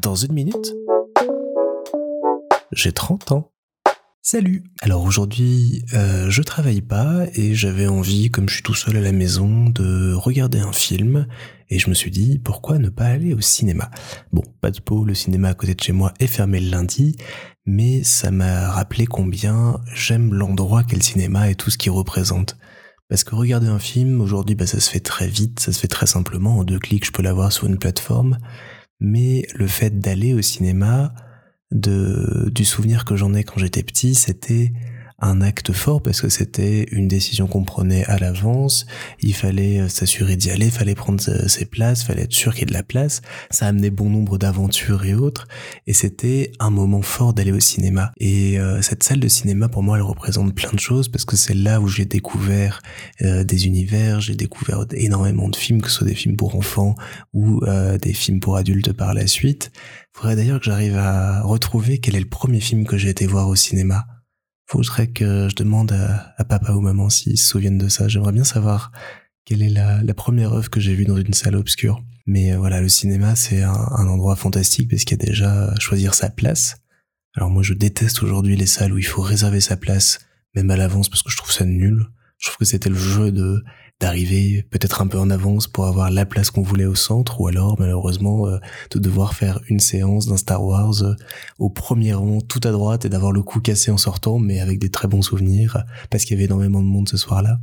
Dans une minute, j'ai 30 ans. Salut Alors aujourd'hui, euh, je travaille pas et j'avais envie, comme je suis tout seul à la maison, de regarder un film et je me suis dit pourquoi ne pas aller au cinéma? Bon, pas de peau, le cinéma à côté de chez moi est fermé le lundi, mais ça m'a rappelé combien j'aime l'endroit qu'est le cinéma et tout ce qu'il représente. Parce que regarder un film, aujourd'hui, bah, ça se fait très vite, ça se fait très simplement, en deux clics, je peux l'avoir sur une plateforme. Mais le fait d'aller au cinéma, du souvenir que j'en ai quand j'étais petit, c'était un acte fort parce que c'était une décision qu'on prenait à l'avance. Il fallait euh, s'assurer d'y aller, fallait prendre ses places, fallait être sûr qu'il y ait de la place. Ça amenait bon nombre d'aventures et autres. Et c'était un moment fort d'aller au cinéma. Et euh, cette salle de cinéma, pour moi, elle représente plein de choses parce que c'est là où j'ai découvert euh, des univers, j'ai découvert énormément de films, que ce soit des films pour enfants ou des films pour adultes par la suite. Faudrait d'ailleurs que j'arrive à retrouver quel est le premier film que j'ai été voir au cinéma faudrait que je demande à, papa ou maman s'ils se souviennent de ça. J'aimerais bien savoir quelle est la, première œuvre que j'ai vue dans une salle obscure. Mais euh, voilà, le cinéma, c'est un, endroit fantastique parce qu'il y a déjà choisir sa place. Alors moi, je déteste aujourd'hui les salles où il faut réserver sa place, même à l'avance, parce que je trouve ça nul. Je trouve que c'était le jeu de d'arriver peut-être un peu en avance pour avoir la place qu'on voulait au centre, ou alors malheureusement euh, de devoir faire une séance d'un Star Wars euh, au premier rang, tout à droite, et d'avoir le cou cassé en sortant, mais avec des très bons souvenirs, parce qu'il y avait énormément de monde ce soir-là.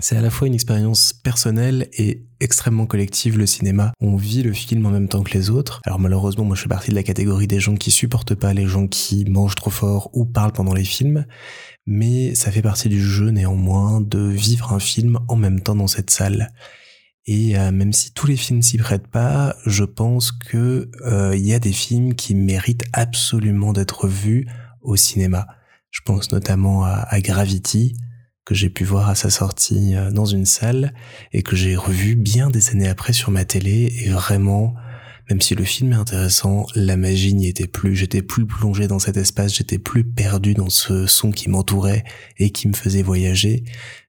C'est à la fois une expérience personnelle et extrêmement collective le cinéma. On vit le film en même temps que les autres. Alors malheureusement, moi je fais partie de la catégorie des gens qui supportent pas les gens qui mangent trop fort ou parlent pendant les films mais ça fait partie du jeu néanmoins de vivre un film en même temps dans cette salle. Et euh, même si tous les films s'y prêtent pas, je pense que euh, il y a des films qui méritent absolument d'être vus au cinéma. Je pense notamment à, à Gravity que j'ai pu voir à sa sortie euh, dans une salle et que j'ai revu bien des années après sur ma télé et vraiment même si le film est intéressant, la magie n'y était plus, j'étais plus plongé dans cet espace, j'étais plus perdu dans ce son qui m'entourait et qui me faisait voyager.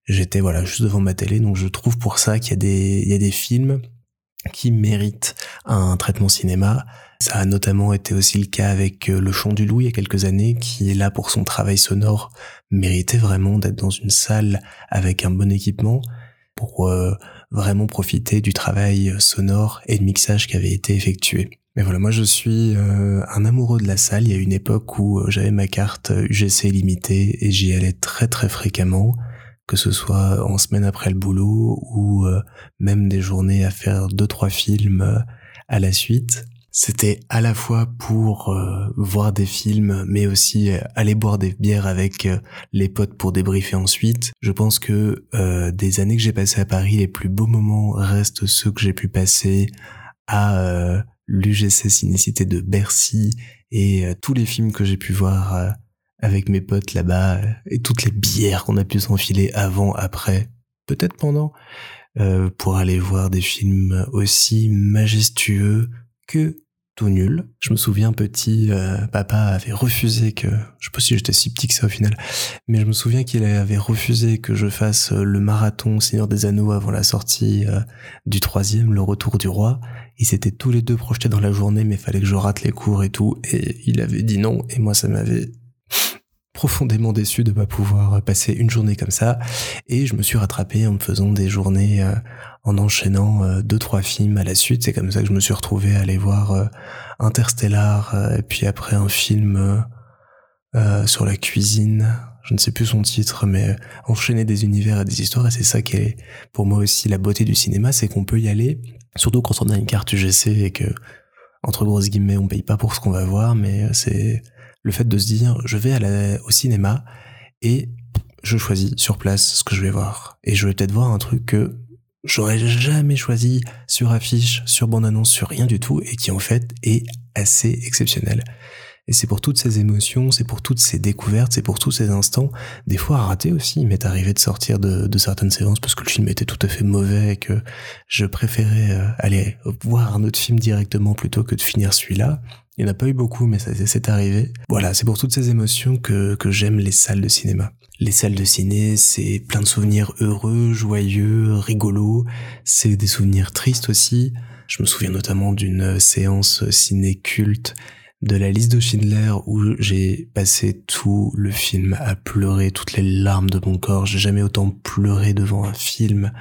J'étais voilà juste devant ma télé, donc je trouve pour ça qu'il y a des, il y a des films qui méritent un traitement cinéma. Ça a notamment été aussi le cas avec euh, Le Chant du Loup il y a quelques années, qui est là pour son travail sonore, méritait vraiment d'être dans une salle avec un bon équipement pour euh, vraiment profiter du travail sonore et de mixage qui avait été effectué. Mais voilà, moi je suis euh, un amoureux de la salle. Il y a une époque où euh, j'avais ma carte UGC limitée et j'y allais très très fréquemment, que ce soit en semaine après le boulot ou même des journées à faire deux trois films à la suite. C'était à la fois pour euh, voir des films, mais aussi euh, aller boire des bières avec euh, les potes pour débriefer ensuite. Je pense que des années que j'ai passées à Paris, les plus beaux moments restent ceux que j'ai pu passer à l'UGC Cinécité de Bercy et tous les films que j'ai pu voir avec mes potes là-bas et toutes les bières qu'on a pu s'enfiler avant, après, peut-être pendant, pour aller voir des films aussi majestueux que tout nul. Je me souviens petit, euh, papa avait refusé que, je sais pas si j'étais si petit que ça au final, mais je me souviens qu'il avait refusé que je fasse euh, le marathon Seigneur des Anneaux avant la sortie euh, du troisième, le retour du roi. Ils s'étaient tous les deux projetés dans la journée, mais fallait que je rate les cours et tout, et il avait dit non, et moi ça m'avait profondément déçu de pas pouvoir passer une journée comme ça. Et je me suis rattrapé en me faisant des journées euh, en enchaînant euh, deux trois films à la suite. C'est comme ça que je me suis retrouvé à aller voir euh, Interstellar et puis après un film sur la cuisine. Je ne sais plus son titre mais enchaîner des univers et des histoires. Et c'est ça qui est pour moi aussi la beauté du cinéma c'est qu'on peut y aller surtout quand on a une carte UGC et que entre grosses guillemets on paye pas pour ce qu'on va voir. Mais c'est le fait de se dire je vais au cinéma et je choisis sur place ce que je vais voir. Et je vais peut-être voir un truc que j'aurais jamais choisi sur affiche, sur bande-annonce, sur rien du tout et qui en fait est assez exceptionnel. Et c'est pour toutes ces émotions, c'est pour toutes ces découvertes, c'est pour tous ces instants, des fois ratés aussi. Il m'est arrivé de sortir de, de, certaines séances parce que le film était tout à fait mauvais et que je préférais euh, aller voir un autre film directement plutôt que de finir celui-là. Il n'y en a pas eu beaucoup, mais ça c'est arrivé. Voilà, c'est pour toutes ces émotions que, que j'aime les salles de cinéma. Les salles de ciné, c'est plein de souvenirs heureux, joyeux, rigolos. C'est des souvenirs tristes aussi. Je me souviens notamment d'une séance ciné culte de la liste de Schindler où j'ai passé tout le film à pleurer toutes les larmes de mon corps. J'ai jamais autant pleuré devant un film.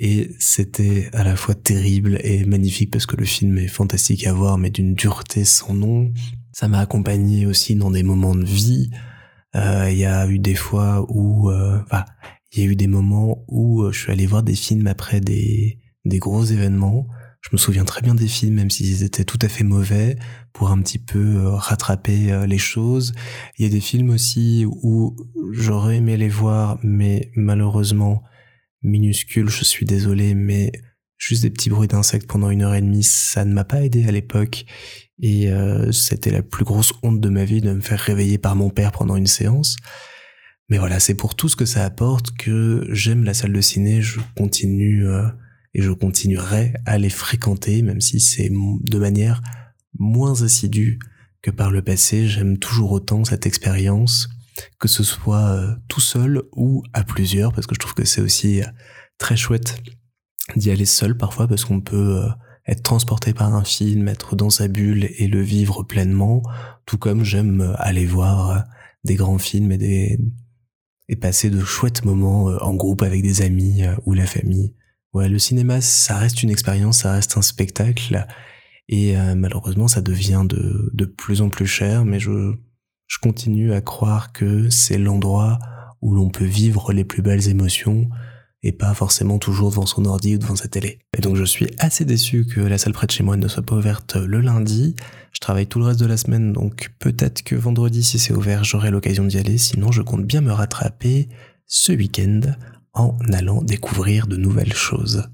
Et c'était à la fois terrible et magnifique parce que le film est fantastique à voir mais d'une dureté sans nom. Ça m'a accompagné aussi dans des moments de vie. Euh, il y a eu des fois où, euh, enfin, il y a eu des moments où euh, je suis allé voir des films après des, des gros événements. Je me souviens très bien des films, même s'ils étaient tout à fait mauvais, pour un petit peu rattraper les choses. Il y a des films aussi où j'aurais aimé les voir, mais malheureusement, minuscules, je suis désolé, mais juste des petits bruits d'insectes pendant une heure et demie, ça ne m'a pas aidé à l'époque. Et euh, c'était la plus grosse honte de ma vie de me faire réveiller par mon père pendant une séance. Mais voilà, c'est pour tout ce que ça apporte que j'aime la salle de ciné, je continue euh, et je continuerai à les fréquenter, même si c'est de manière moins assidue que par le passé. J'aime toujours autant cette expérience, que ce soit euh, tout seul ou à plusieurs, parce que je trouve que c'est aussi très chouette d'y aller seul parfois, parce qu'on peut être transporté par un film, être dans sa bulle et le vivre pleinement, tout comme j'aime aller voir des grands films et des et passer de chouettes moments euh, en groupe avec des amis euh, ou la famille. Ouais, le cinéma, ça reste une expérience, ça reste un spectacle, et euh, malheureusement, ça devient de, de plus en plus cher, mais je, je continue à croire que c'est l'endroit où l'on peut vivre les plus belles émotions, et pas forcément toujours devant son ordi ou devant sa télé. Et donc je suis assez déçu que la salle près de chez moi ne soit pas ouverte le lundi. Je travaille tout le reste de la semaine, donc peut-être que vendredi, si c'est ouvert, j'aurai l'occasion d'y aller. Sinon, je compte bien me rattraper ce week-end en allant découvrir de nouvelles choses.